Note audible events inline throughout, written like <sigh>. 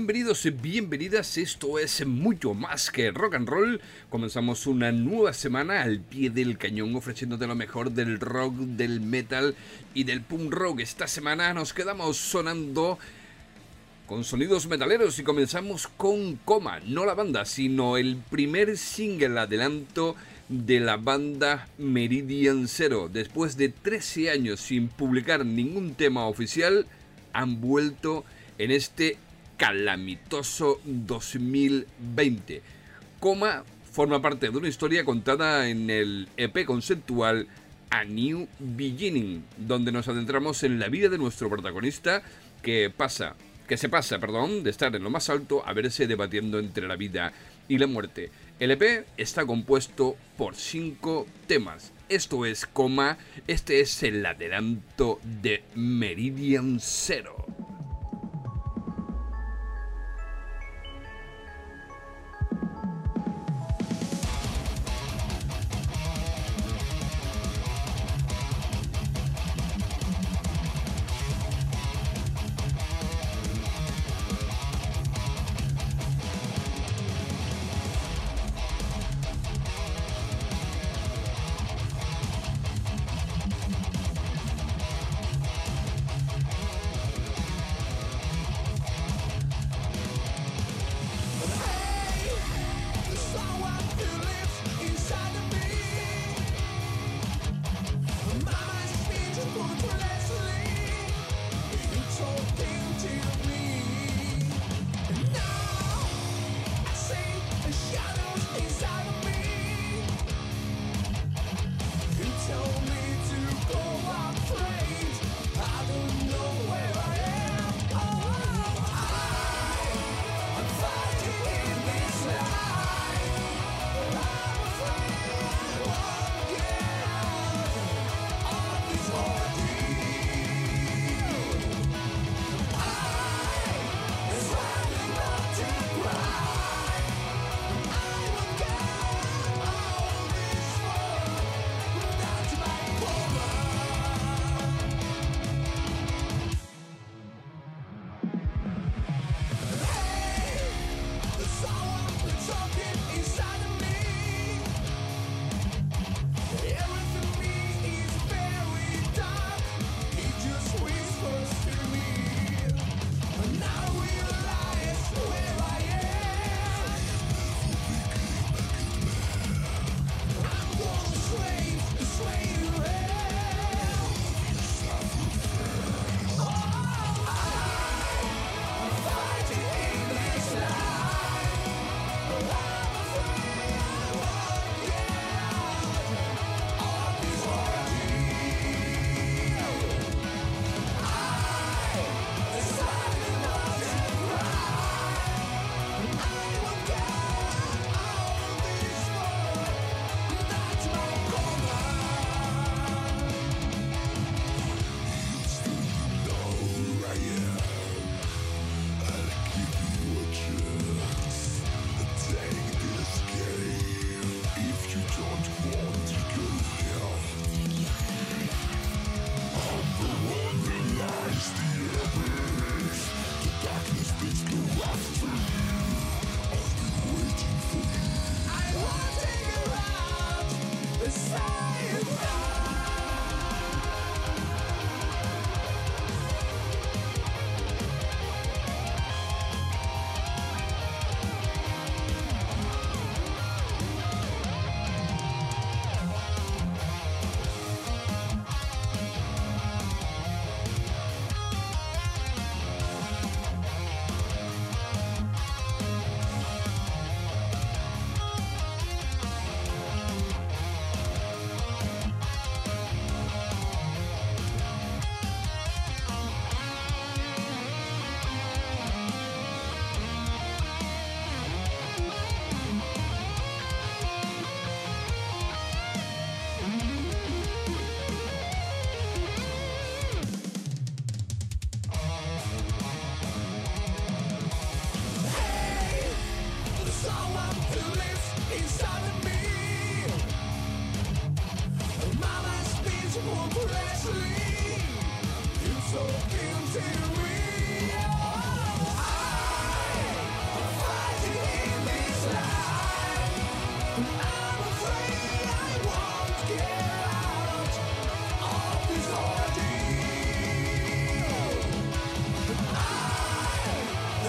Bienvenidos y bienvenidas, esto es mucho más que rock and roll. Comenzamos una nueva semana al pie del cañón ofreciéndote lo mejor del rock, del metal y del punk rock. Esta semana nos quedamos sonando con sonidos metaleros y comenzamos con Coma, no la banda, sino el primer single adelanto de la banda Meridian Zero. Después de 13 años sin publicar ningún tema oficial, han vuelto en este calamitoso 2020. Coma forma parte de una historia contada en el EP conceptual A New Beginning, donde nos adentramos en la vida de nuestro protagonista que pasa, que se pasa, perdón, de estar en lo más alto a verse debatiendo entre la vida y la muerte. El EP está compuesto por cinco temas. Esto es coma, este es el adelanto de Meridian Zero.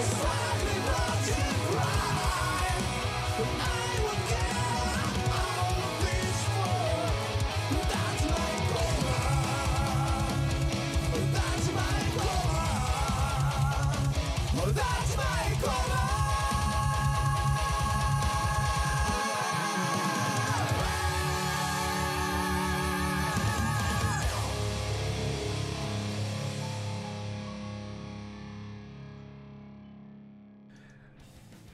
Wow.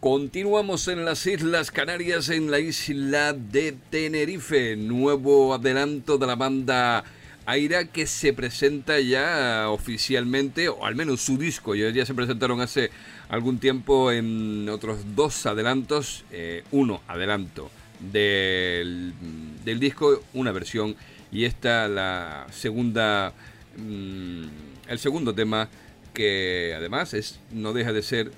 Continuamos en las Islas Canarias, en la isla de Tenerife. Nuevo adelanto de la banda Aira que se presenta ya oficialmente, o al menos su disco. Ya se presentaron hace algún tiempo en otros dos adelantos. Eh, uno adelanto del, del, disco, una versión, y esta la segunda, mm, el segundo tema que además es no deja de ser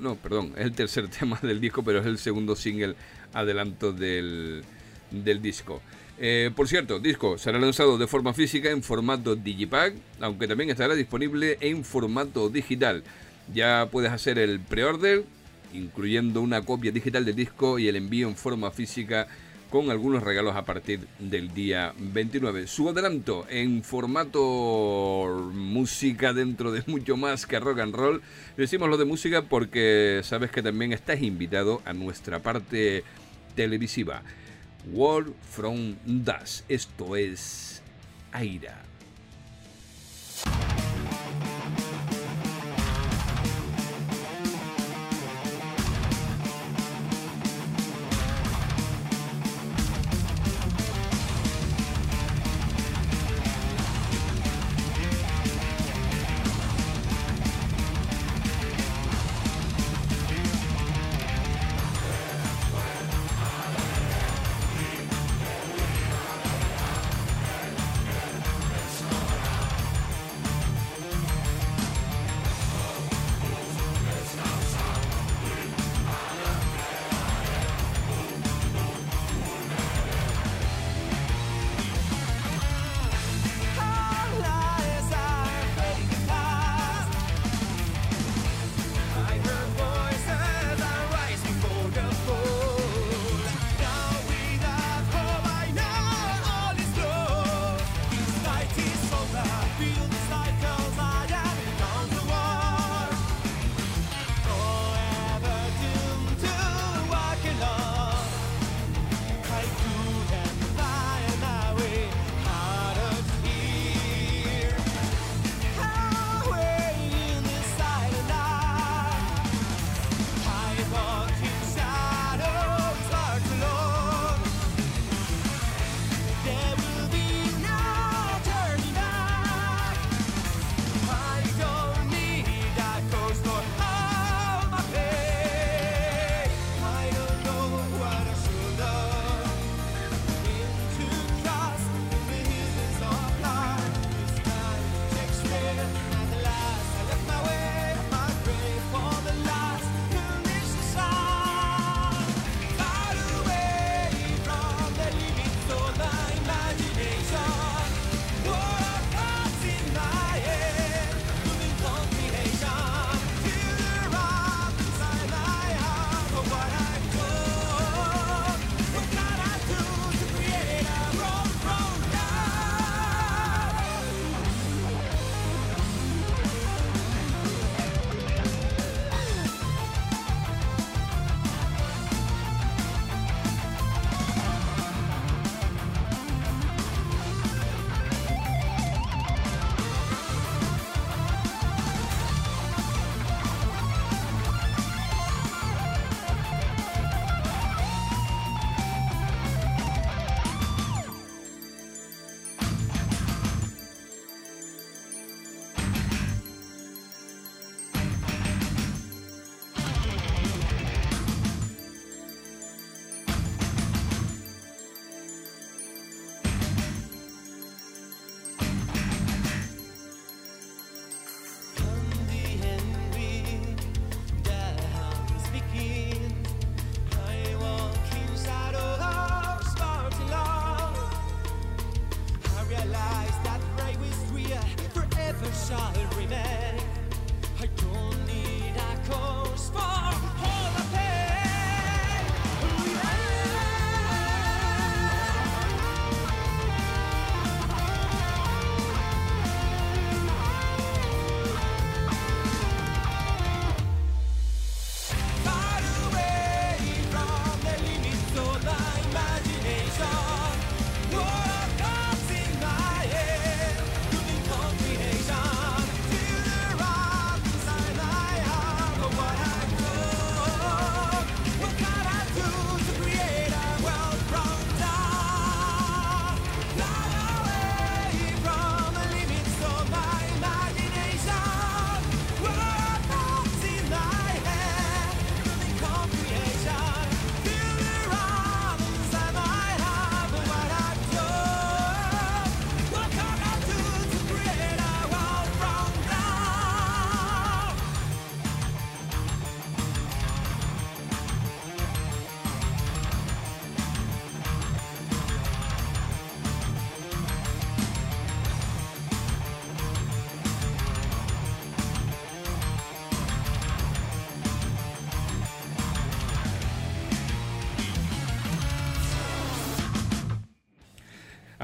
no, perdón, es el tercer <laughs> tema del disco, pero es el segundo single adelanto del, disco. Eh, por cierto, disco será lanzado de forma física en formato Digipack, aunque también estará disponible en formato digital. Ya puedes hacer el pre-order, incluyendo una copia digital del disco y el envío en forma física con algunos regalos a partir del día 29. Su adelanto en formato música dentro de mucho más que rock and roll. Decimos lo de música porque sabes que también estás invitado a nuestra parte televisiva. World from Dust. Esto es Aira.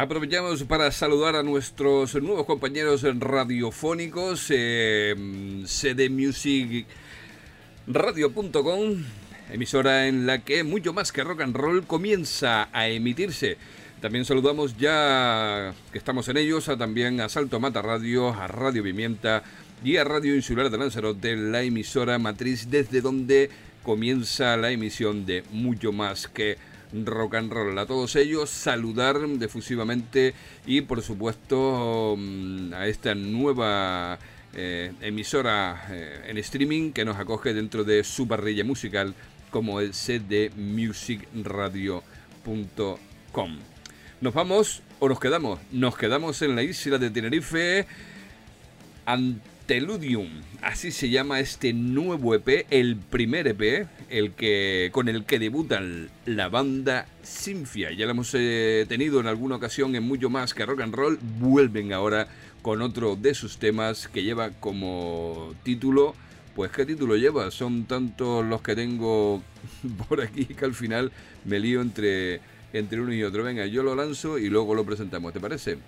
Aprovechamos para saludar a nuestros nuevos compañeros radiofónicos, eh, CD Music Radio.com, emisora en la que mucho más que rock and roll comienza a emitirse. También saludamos ya que estamos en ellos a también a Salto Mata Radio, a Radio Pimienta y a Radio Insular de Lanzarote, la emisora matriz desde donde comienza la emisión de mucho más que rock and roll. A todos ellos saludar defusivamente y por supuesto mm, a esta nueva eh, emisora eh, en streaming que nos acoge dentro de su parrilla musical como el cdmusicradio.com. Nos vamos o nos quedamos. Nos quedamos en la isla de Tenerife. Teludium, así se llama este nuevo EP, el primer EP, el que con el que debutan la banda Sinfia. Ya lo hemos eh, tenido en alguna ocasión en mucho más que rock and roll. Vuelven ahora con otro de sus temas que lleva como título. Pues qué título lleva, son tantos los que tengo <laughs> por aquí que al final me lío entre, entre uno y otro. Venga, yo lo lanzo y luego lo presentamos, ¿te parece?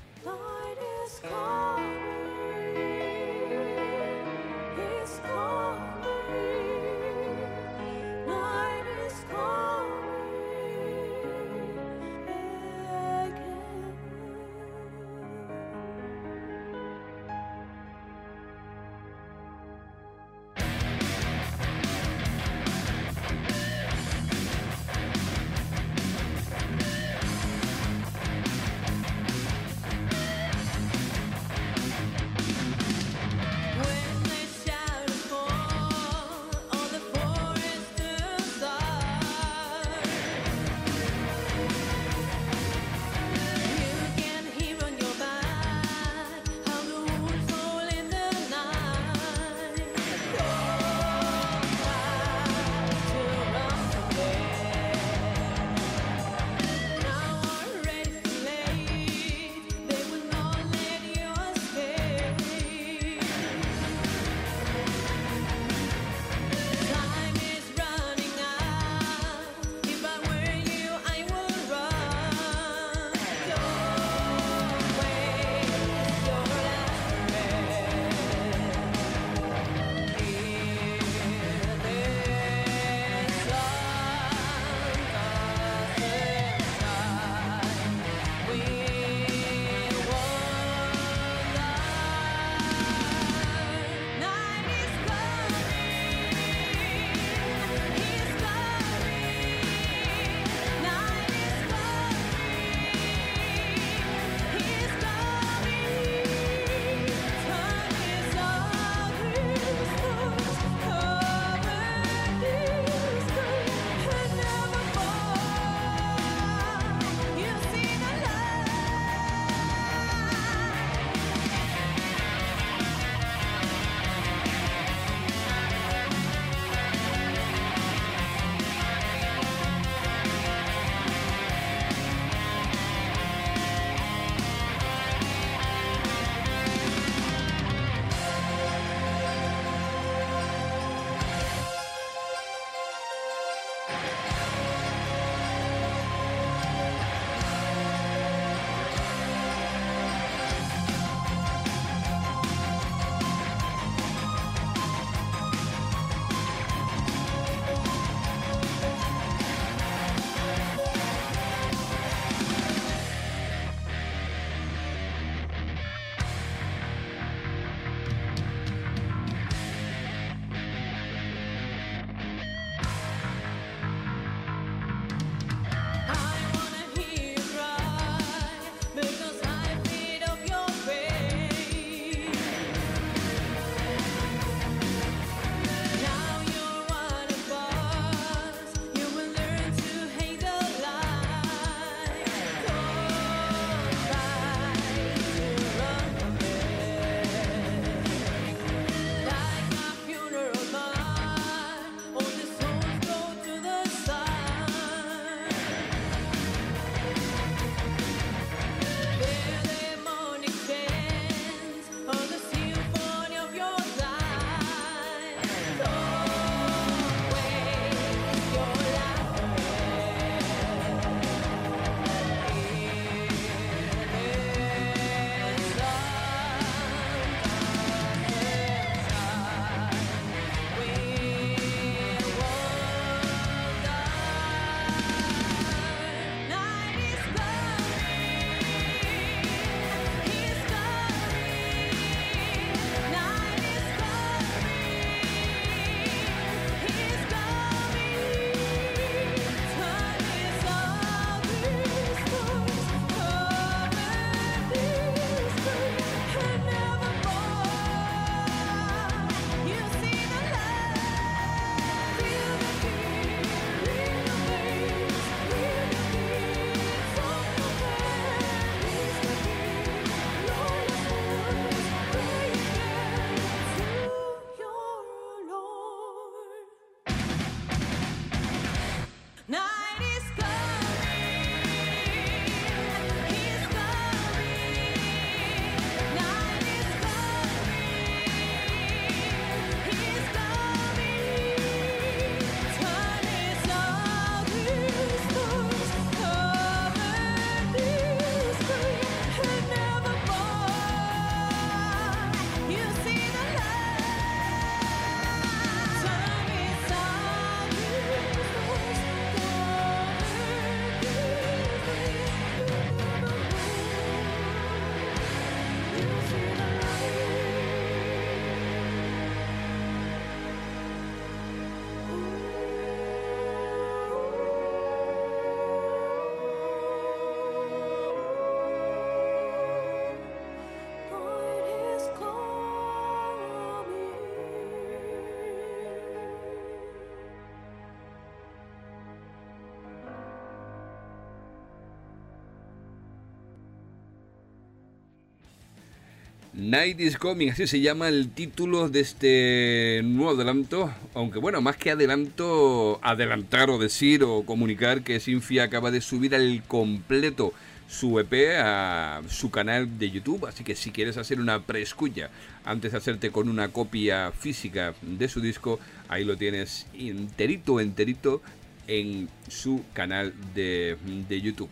Night is Coming, así se llama el título de este nuevo adelanto. Aunque bueno, más que adelanto, adelantar o decir o comunicar que Sinfia acaba de subir al completo su EP a su canal de YouTube. Así que si quieres hacer una preescucha antes de hacerte con una copia física de su disco, ahí lo tienes enterito, enterito en su canal de, de YouTube.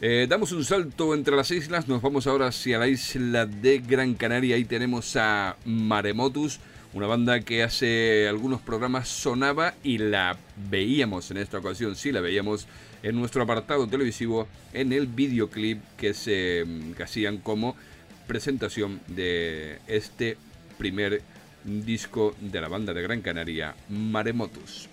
Eh, damos un salto entre las islas, nos vamos ahora hacia la isla de Gran Canaria. Ahí tenemos a Maremotus, una banda que hace algunos programas sonaba y la veíamos en esta ocasión, sí, la veíamos en nuestro apartado televisivo en el videoclip que se que hacían como presentación de este primer disco de la banda de Gran Canaria, Maremotus.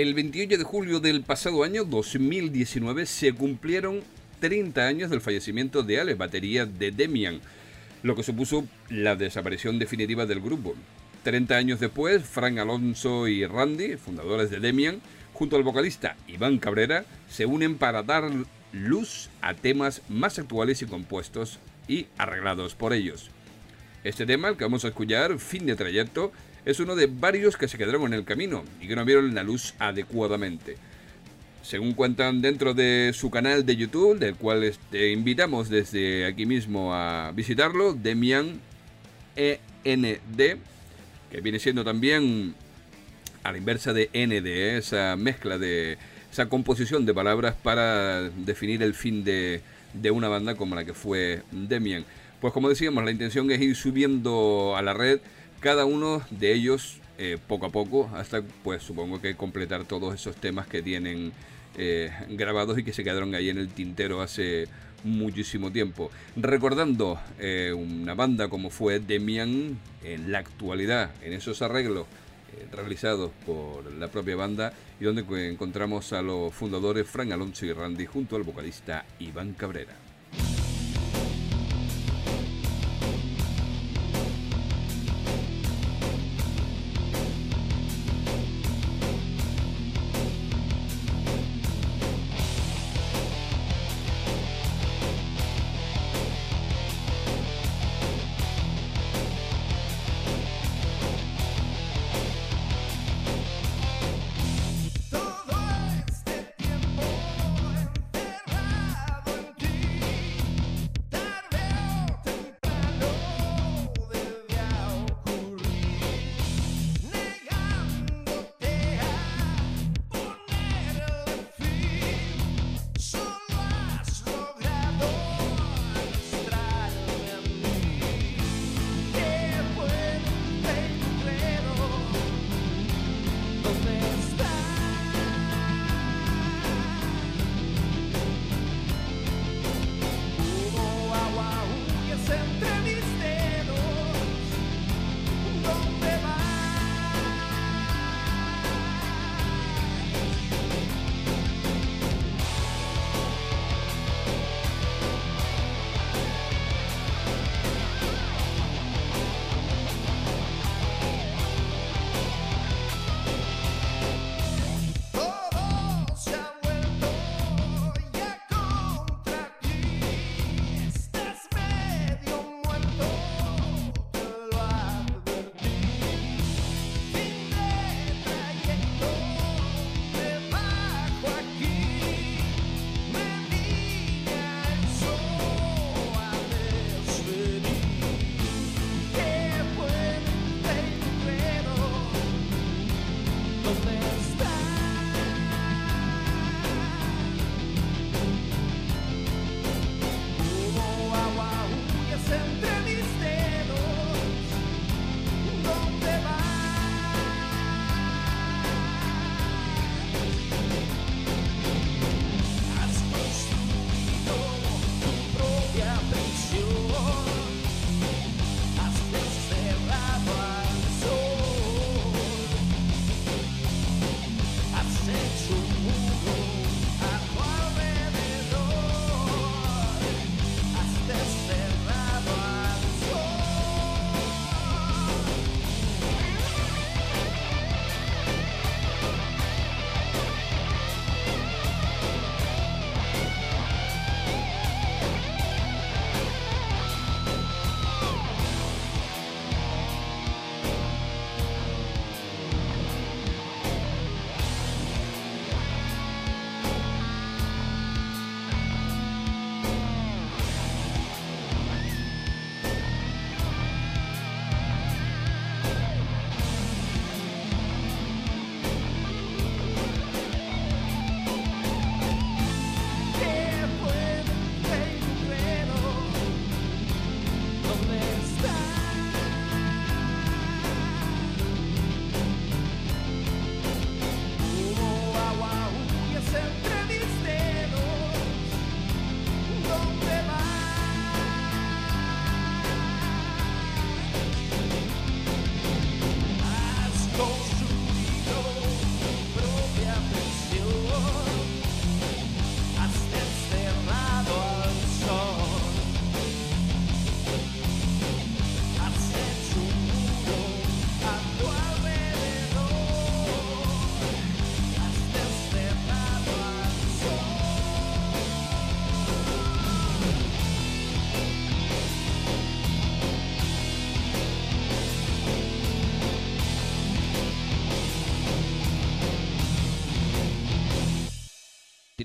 El 28 de julio del pasado año 2019 se cumplieron 30 años del fallecimiento de Ale, batería de Demian, lo que supuso la desaparición definitiva del grupo. 30 años después, Frank Alonso y Randy, fundadores de Demian, junto al vocalista Iván Cabrera, se unen para dar luz a temas más actuales y compuestos y arreglados por ellos. Este tema, el que vamos a escuchar, Fin de Trayecto, es uno de varios que se quedaron en el camino y que no vieron la luz adecuadamente. Según cuentan dentro de su canal de YouTube, del cual te invitamos desde aquí mismo a visitarlo, Demian END, que viene siendo también a la inversa de ND, ¿eh? esa mezcla de esa composición de palabras para definir el fin de, de una banda como la que fue Demian. Pues como decíamos, la intención es ir subiendo a la red cada uno de ellos eh, poco a poco, hasta pues supongo que completar todos esos temas que tienen eh, grabados y que se quedaron ahí en el tintero hace muchísimo tiempo. Recordando eh, una banda como fue Demian en la actualidad, en esos arreglos realizados por la propia banda y donde encontramos a los fundadores Frank Alonso y Randy junto al vocalista Iván Cabrera.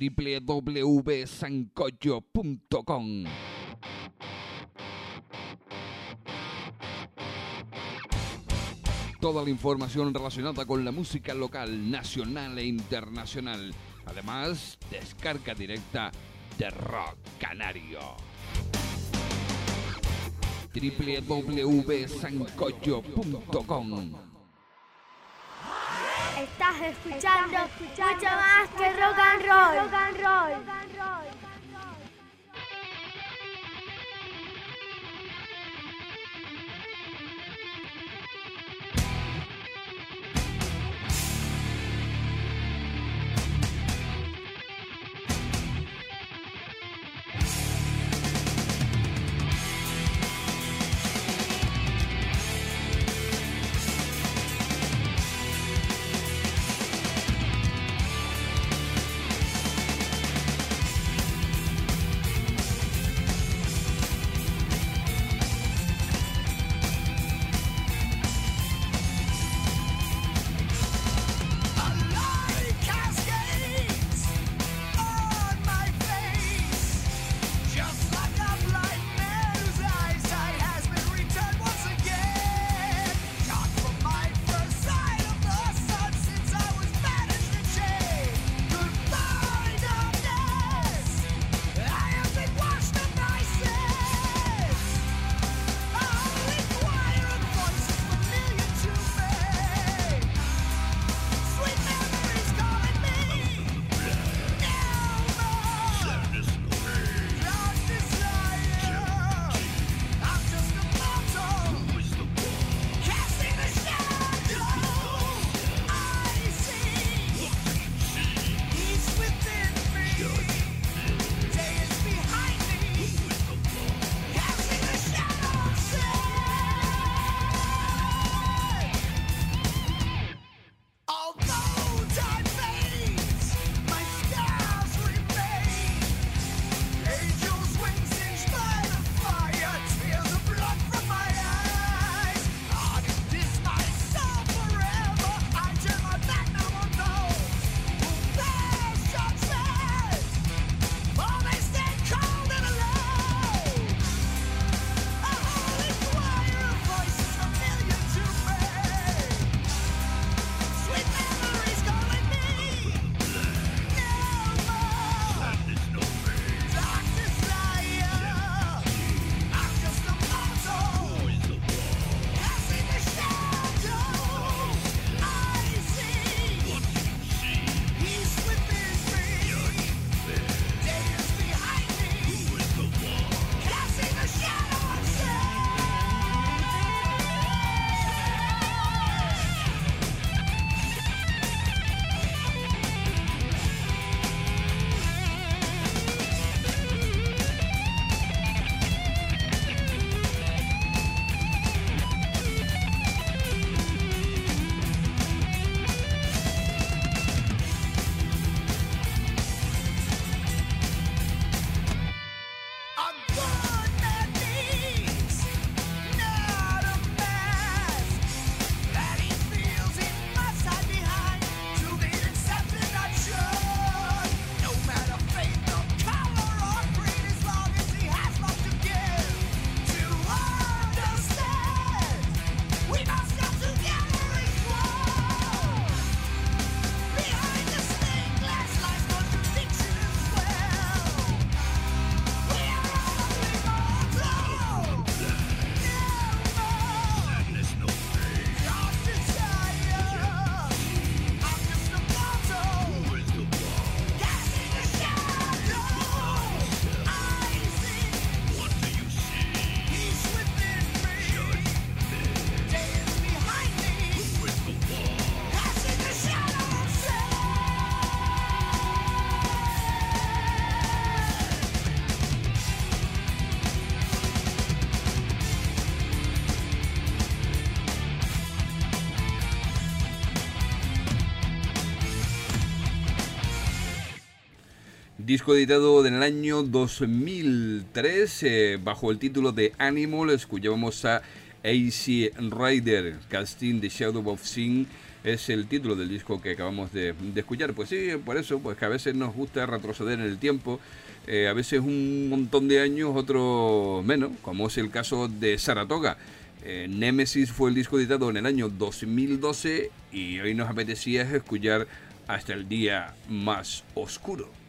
www.sancocho.com. Toda la información relacionada con la música local, nacional e internacional. Además, descarga directa de Rock Canario www.sancocho.com Estás escuchando mucho más que rock and roll. Rock and roll. Disco editado en el año 2003 eh, bajo el título de Animal. Escuchábamos a AC Rider, casting The Shadow of Sin es el título del disco que acabamos de, escuchar. Pues sí, por eso, pues que a veces nos gusta retroceder en el tiempo, eh, a veces un montón de años, otro menos, como es el caso de Saratoga. Eh, Nemesis fue el disco editado en el año 2012 y hoy nos apetecía escuchar hasta el día más oscuro.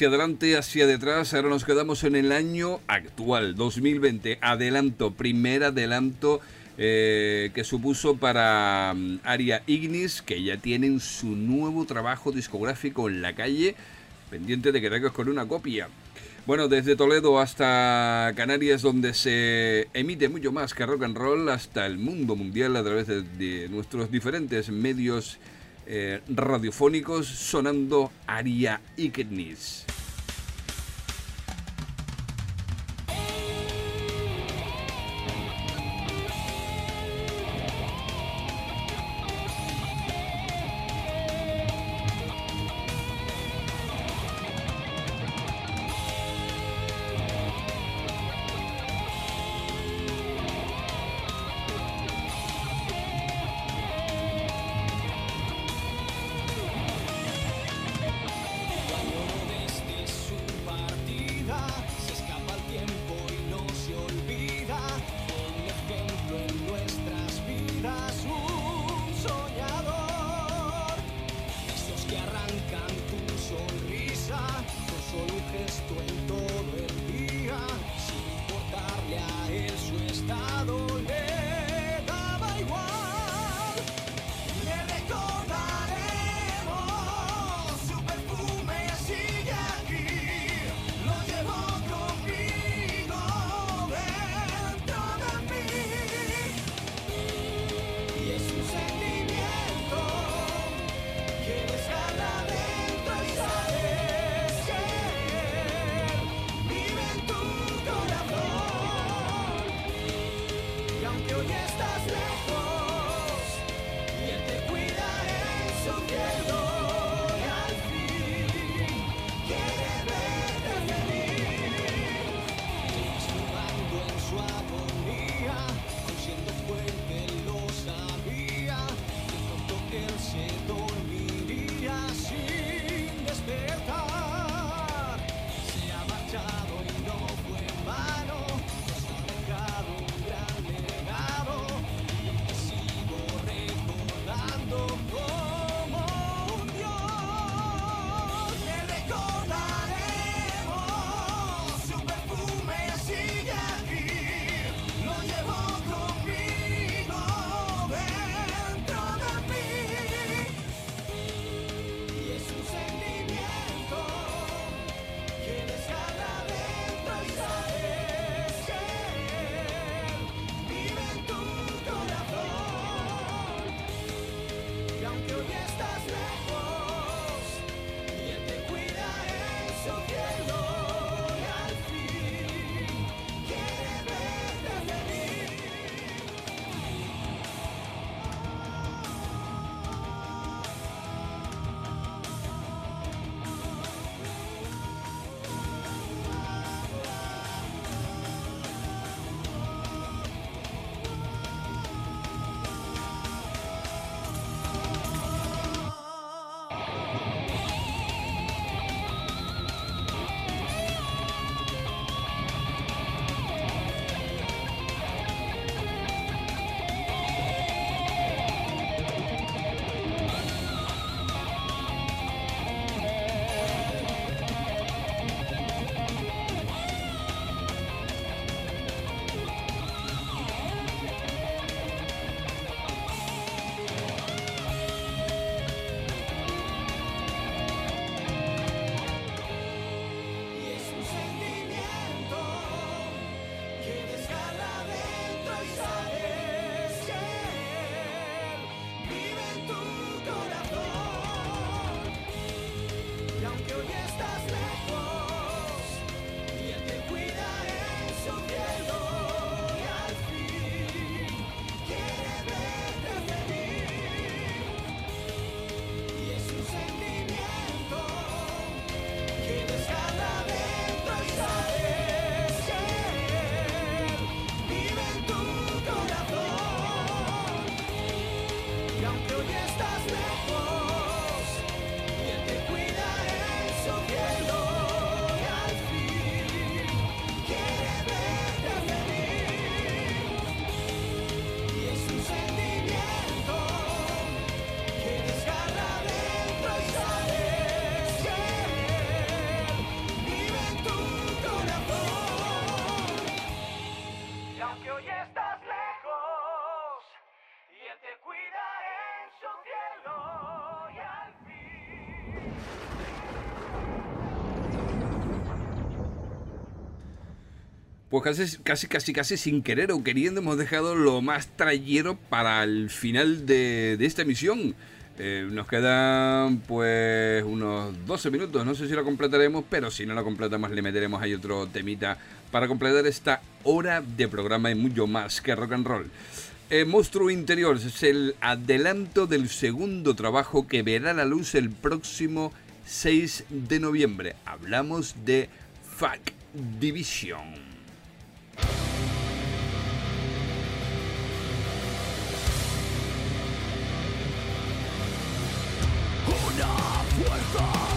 Hacia adelante, hacia detrás. Ahora nos quedamos en el año actual, 2020. Adelanto, primer adelanto eh, que supuso para um, Aria Ignis, que ya tienen su nuevo trabajo discográfico en la calle, pendiente de que con una copia. Bueno, desde Toledo hasta Canarias, donde se emite mucho más que rock and roll, hasta el mundo mundial a través de nuestros diferentes medios eh, radiofónicos, sonando Aria Icknis. Casi, casi, casi, casi sin querer o queriendo hemos dejado lo más trayero para el final de, de esta emisión. Eh, nos quedan pues unos 12 minutos, no sé si lo completaremos, pero si no lo completamos le meteremos ahí otro temita para completar esta hora de programa y mucho más que rock and roll. Eh, Monstruo Interior es el adelanto del segundo trabajo que verá la luz el próximo 6 de noviembre. Hablamos de Fuck Division. With the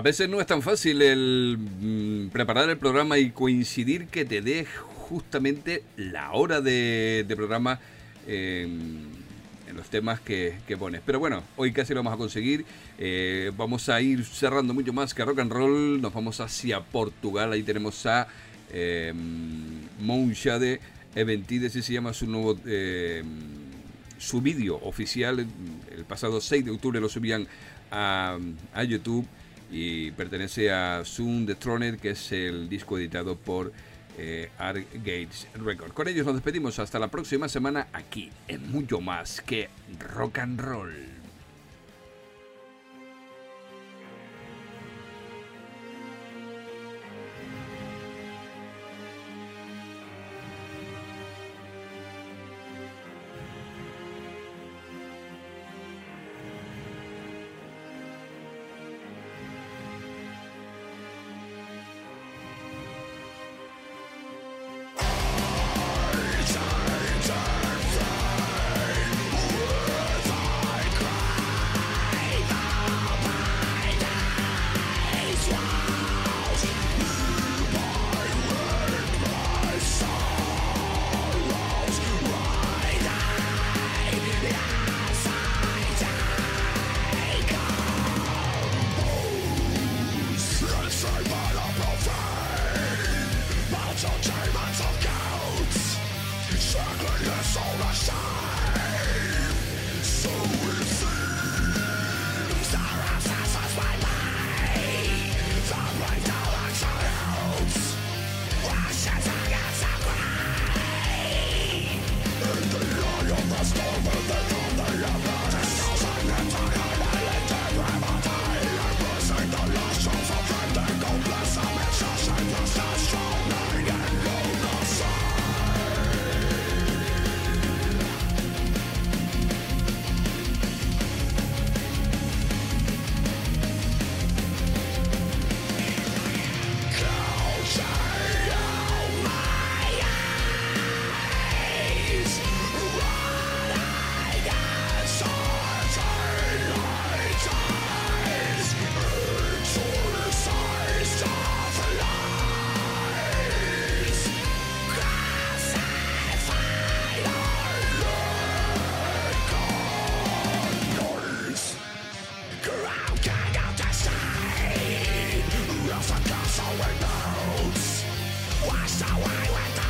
A veces no es tan fácil el mm, preparar el programa y coincidir que te dé justamente la hora de, programa eh, en los temas que, pones. Pero bueno, hoy casi lo vamos a conseguir. Eh, vamos a ir cerrando mucho más que rock and roll. Nos vamos hacia Portugal. Ahí tenemos a eh, Monshade Eventides, y se llama su nuevo... Eh, su vídeo oficial, el pasado 6 de octubre lo subían a YouTube y pertenece a Zoom The que es el disco editado por eh, Gates Record. Con ellos nos despedimos hasta la próxima semana aquí en Mucho Más que Rock and Roll. the castle windows Washed away with the.